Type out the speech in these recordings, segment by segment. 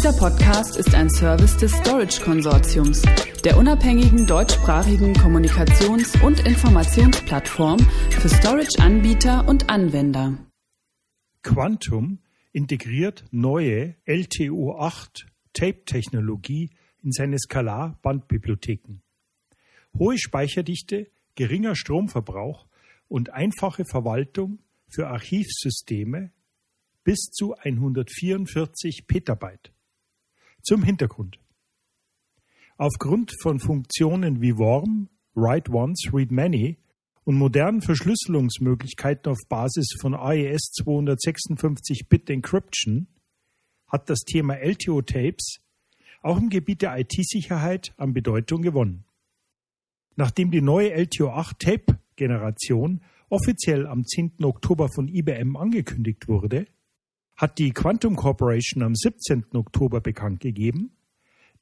Dieser Podcast ist ein Service des Storage Konsortiums, der unabhängigen deutschsprachigen Kommunikations- und Informationsplattform für Storage-Anbieter und Anwender. Quantum integriert neue LTO8 Tape-Technologie in seine Skalar-Bandbibliotheken. Hohe Speicherdichte, geringer Stromverbrauch und einfache Verwaltung für Archivsysteme bis zu 144 Petabyte. Zum Hintergrund. Aufgrund von Funktionen wie Worm, Write Once, Read Many und modernen Verschlüsselungsmöglichkeiten auf Basis von AES 256-Bit Encryption hat das Thema LTO-Tapes auch im Gebiet der IT-Sicherheit an Bedeutung gewonnen. Nachdem die neue LTO-8-Tape-Generation offiziell am 10. Oktober von IBM angekündigt wurde, hat die Quantum Corporation am 17. Oktober bekannt gegeben,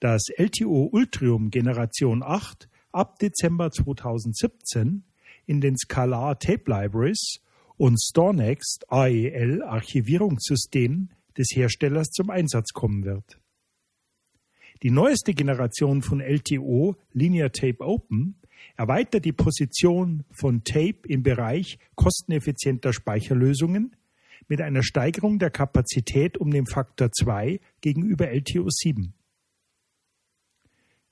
dass LTO Ultrium Generation 8 ab Dezember 2017 in den Scalar Tape Libraries und StoreNext AEL Archivierungssystemen des Herstellers zum Einsatz kommen wird. Die neueste Generation von LTO Linear Tape Open erweitert die Position von Tape im Bereich kosteneffizienter Speicherlösungen mit einer Steigerung der Kapazität um den Faktor 2 gegenüber LTO7.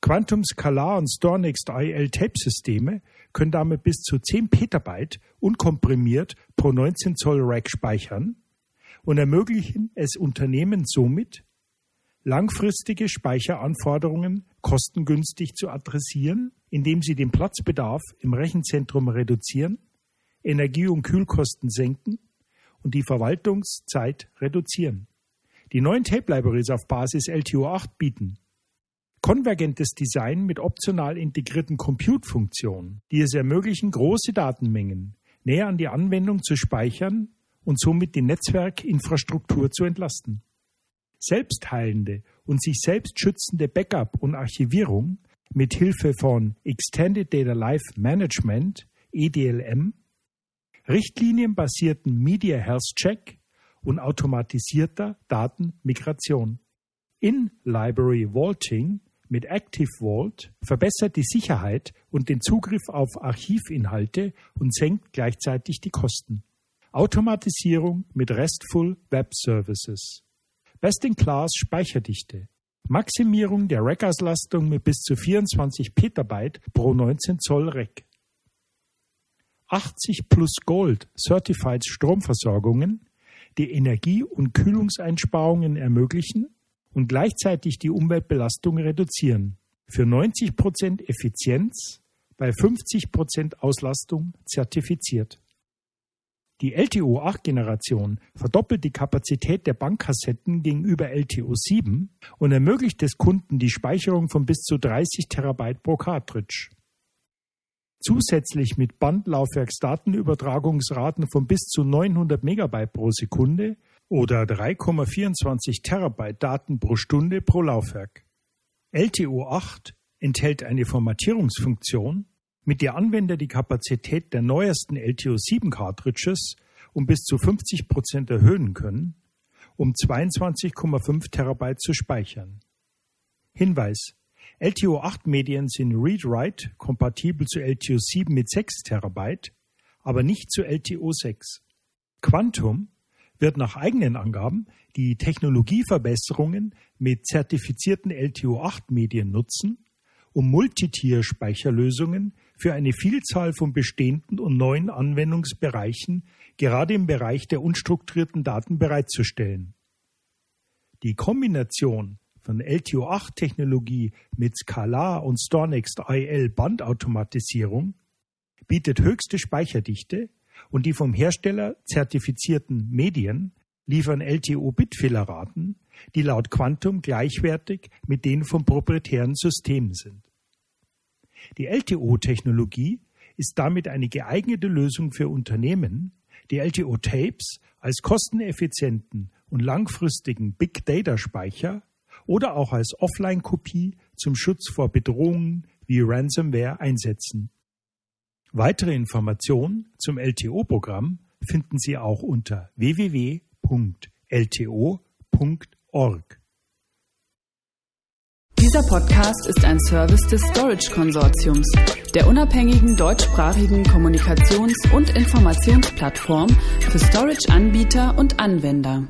Quantum Scalar und StoreNext IL Tape-Systeme können damit bis zu 10 Petabyte unkomprimiert pro 19 Zoll Rack speichern und ermöglichen es Unternehmen somit, langfristige Speicheranforderungen kostengünstig zu adressieren, indem sie den Platzbedarf im Rechenzentrum reduzieren, Energie- und Kühlkosten senken und die Verwaltungszeit reduzieren. Die neuen Tape Libraries auf Basis LTO8 bieten konvergentes Design mit optional integrierten Compute-Funktionen, die es ermöglichen, große Datenmengen näher an die Anwendung zu speichern und somit die Netzwerkinfrastruktur zu entlasten. Selbstheilende und sich selbst schützende Backup und Archivierung mit Hilfe von Extended Data Life Management EDLM, richtlinienbasierten Media Health Check und automatisierter Datenmigration. In Library Vaulting mit Active Vault verbessert die Sicherheit und den Zugriff auf Archivinhalte und senkt gleichzeitig die Kosten. Automatisierung mit RESTful Web Services. Best-in-Class Speicherdichte. Maximierung der Rack-Auslastung mit bis zu 24 Petabyte pro 19 Zoll Rack. 80 plus Gold Certified Stromversorgungen, die Energie- und Kühlungseinsparungen ermöglichen und gleichzeitig die Umweltbelastung reduzieren. Für 90 Prozent Effizienz bei 50 Prozent Auslastung zertifiziert. Die LTO-8-Generation verdoppelt die Kapazität der Bankkassetten gegenüber LTO-7 und ermöglicht des Kunden die Speicherung von bis zu 30 Terabyte pro Cartridge. Zusätzlich mit Bandlaufwerksdatenübertragungsraten von bis zu 900 Megabyte pro Sekunde oder 3,24 Terabyte Daten pro Stunde pro Laufwerk. LTO-8 enthält eine Formatierungsfunktion, mit der Anwender die Kapazität der neuesten LTO7 Cartridges um bis zu 50 Prozent erhöhen können, um 22,5 Terabyte zu speichern. Hinweis: LTO8 Medien sind Read-Write kompatibel zu LTO7 mit 6 Terabyte, aber nicht zu LTO6. Quantum wird nach eigenen Angaben die Technologieverbesserungen mit zertifizierten LTO8 Medien nutzen, um Multitier-Speicherlösungen für eine Vielzahl von bestehenden und neuen Anwendungsbereichen, gerade im Bereich der unstrukturierten Daten bereitzustellen. Die Kombination von LTO8-Technologie mit Scala und StorNext IL Bandautomatisierung bietet höchste Speicherdichte und die vom Hersteller zertifizierten Medien liefern LTO-Bitfehlerraten, die laut Quantum gleichwertig mit denen von proprietären Systemen sind. Die LTO-Technologie ist damit eine geeignete Lösung für Unternehmen, die LTO-Tapes als kosteneffizienten und langfristigen Big Data-Speicher oder auch als Offline-Kopie zum Schutz vor Bedrohungen wie Ransomware einsetzen. Weitere Informationen zum LTO-Programm finden Sie auch unter www.lto.org. Dieser Podcast ist ein Service des Storage Konsortiums, der unabhängigen deutschsprachigen Kommunikations- und Informationsplattform für Storage-Anbieter und Anwender.